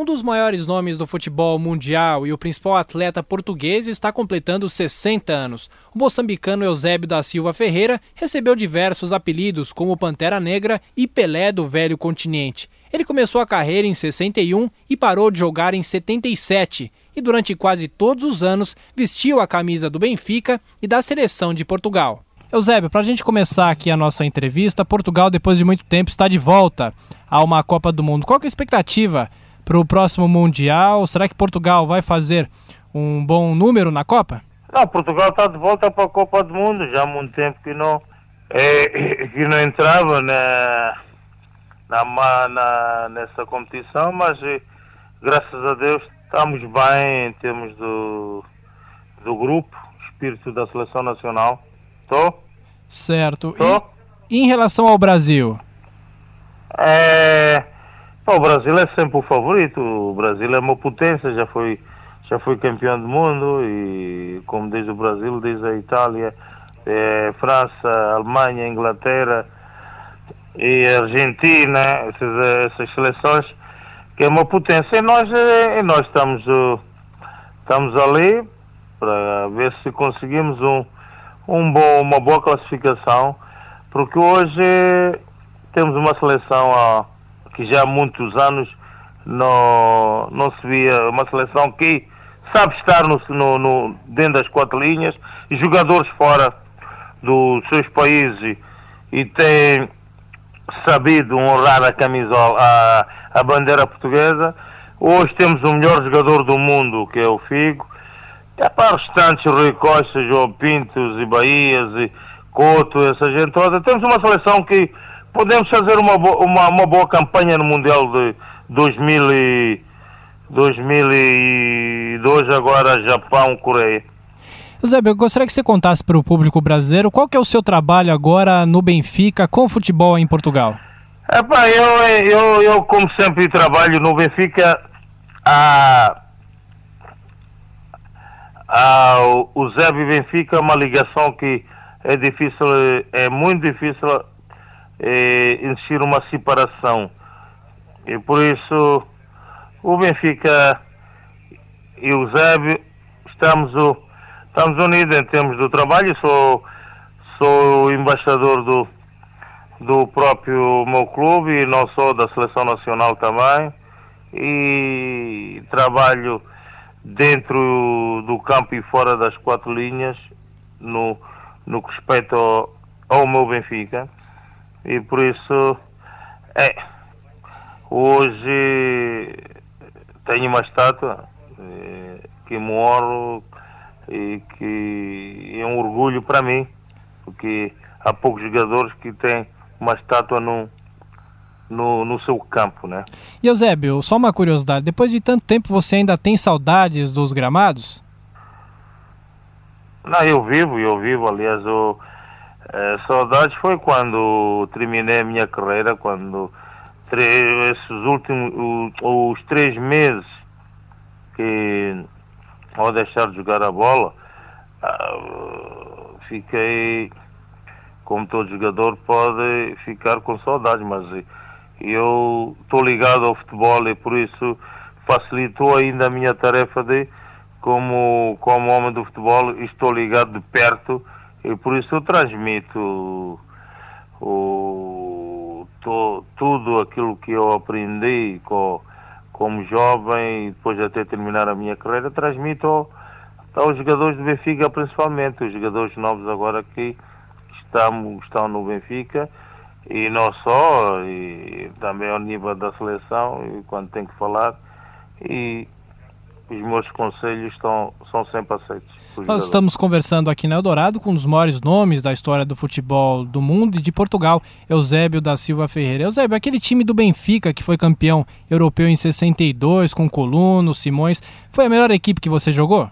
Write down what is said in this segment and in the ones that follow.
Um dos maiores nomes do futebol mundial e o principal atleta português está completando 60 anos. O moçambicano Eusébio da Silva Ferreira recebeu diversos apelidos, como Pantera Negra e Pelé do Velho Continente. Ele começou a carreira em 61 e parou de jogar em 77, e durante quase todos os anos vestiu a camisa do Benfica e da seleção de Portugal. Eusébio, para a gente começar aqui a nossa entrevista, Portugal, depois de muito tempo, está de volta a uma Copa do Mundo. Qual é a expectativa para o próximo Mundial? Será que Portugal vai fazer um bom número na Copa? Não, Portugal está de volta para a Copa do Mundo. Já há muito tempo que não, é, que não entrava na, na, na, nessa competição, mas eh, graças a Deus estamos bem em termos do, do grupo, espírito da seleção nacional. Estou? Certo. Tô? E em relação ao Brasil? É, o Brasil é sempre o favorito. O Brasil é uma potência, já foi, já foi campeão do mundo e como diz o Brasil, diz a Itália, é, França, Alemanha, Inglaterra e Argentina, essas, essas, seleções que é uma potência. E nós, e nós estamos, estamos ali para ver se conseguimos um, um bom, uma boa classificação, porque hoje temos uma seleção a que já há muitos anos não, não se via uma seleção que sabe estar no, no, no, dentro das quatro linhas jogadores fora dos seus países e tem sabido honrar a camisola, a, a bandeira portuguesa. Hoje temos o melhor jogador do mundo, que é o Figo. É para restantes, Rui Costa, João Pintos e Bahias e Couto, essa gente toda. Temos uma seleção que podemos fazer uma, boa, uma, uma boa campanha no Mundial de 2000 e 2002, agora Japão, Coreia. Zé, eu gostaria que você contasse para o público brasileiro qual que é o seu trabalho agora no Benfica com futebol em Portugal. Epá, eu, eu, eu como sempre trabalho no Benfica a, a, o Zé e Benfica é uma ligação que é difícil, é muito difícil é, existir uma separação. E por isso o Benfica e o Zébio estamos, estamos unidos em termos do trabalho. Sou, sou o embaixador do, do próprio meu clube e não sou da seleção nacional também. E trabalho dentro do campo e fora das quatro linhas no, no que respeita ao, ao meu Benfica. E por isso, é, hoje tenho uma estátua é, que moro e que é um orgulho para mim, porque há poucos jogadores que têm uma estátua no, no, no seu campo, né? E Eusébio, só uma curiosidade, depois de tanto tempo você ainda tem saudades dos gramados? Não, eu vivo, eu vivo, aliás, eu é, saudades foi quando terminei a minha carreira, quando esses últimos os três meses que ao deixar de jogar a bola ah, fiquei como todo jogador pode ficar com saudades, mas eu estou ligado ao futebol e por isso facilitou ainda a minha tarefa de como, como homem do futebol estou ligado de perto e por isso eu transmito o, to, tudo aquilo que eu aprendi com, como jovem e depois até terminar a minha carreira, transmito ao, aos jogadores do Benfica principalmente, os jogadores novos agora que estão, estão no Benfica e não só, e também ao nível da seleção, e quando tem que falar, e os meus conselhos estão, são sempre aceitos. Nós estamos conversando aqui na Eldorado com um dos maiores nomes da história do futebol do mundo e de Portugal, Eusébio da Silva Ferreira. Eusébio, aquele time do Benfica que foi campeão europeu em 62, com Coluno, Simões, foi a melhor equipe que você jogou?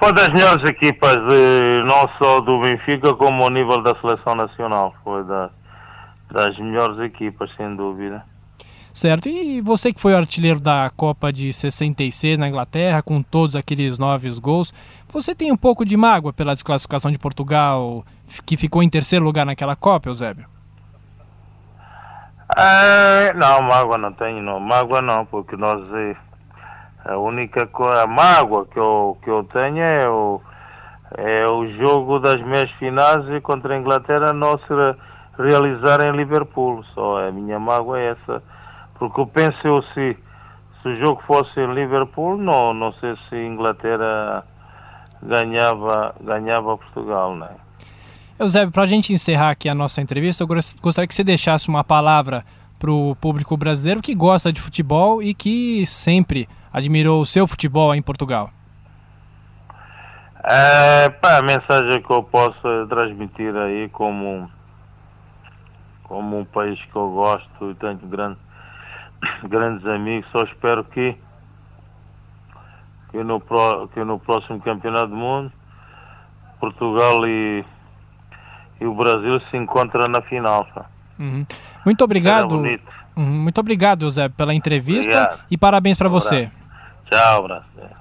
Foi das melhores equipas, não só do Benfica, como ao nível da seleção nacional. Foi das, das melhores equipas, sem dúvida. Certo, e você que foi artilheiro da Copa de 66 na Inglaterra, com todos aqueles nove gols, você tem um pouco de mágoa pela desclassificação de Portugal, que ficou em terceiro lugar naquela Copa, Eusébio? É, não, mágoa não tenho, não. Mágoa não, porque nós é, a única a mágoa que eu, que eu tenho é o, é o jogo das meias finais contra a Inglaterra não se realizar em Liverpool. Só a minha mágoa é essa. Porque eu penso eu se, se o jogo fosse em Liverpool, não, não sei se a Inglaterra ganhava, ganhava Portugal, né? Eusébio, para a gente encerrar aqui a nossa entrevista, eu gostaria que você deixasse uma palavra para o público brasileiro que gosta de futebol e que sempre admirou o seu futebol em Portugal. É, pá, a mensagem que eu posso transmitir aí como, como um país que eu gosto e tenho grande, grandes amigos, só espero que, que, no, que no próximo campeonato do mundo Portugal e e o Brasil se encontra na final. Uhum. Muito obrigado. Uhum. Muito obrigado, José, pela entrevista obrigado. e parabéns para você. Tchau, abraço.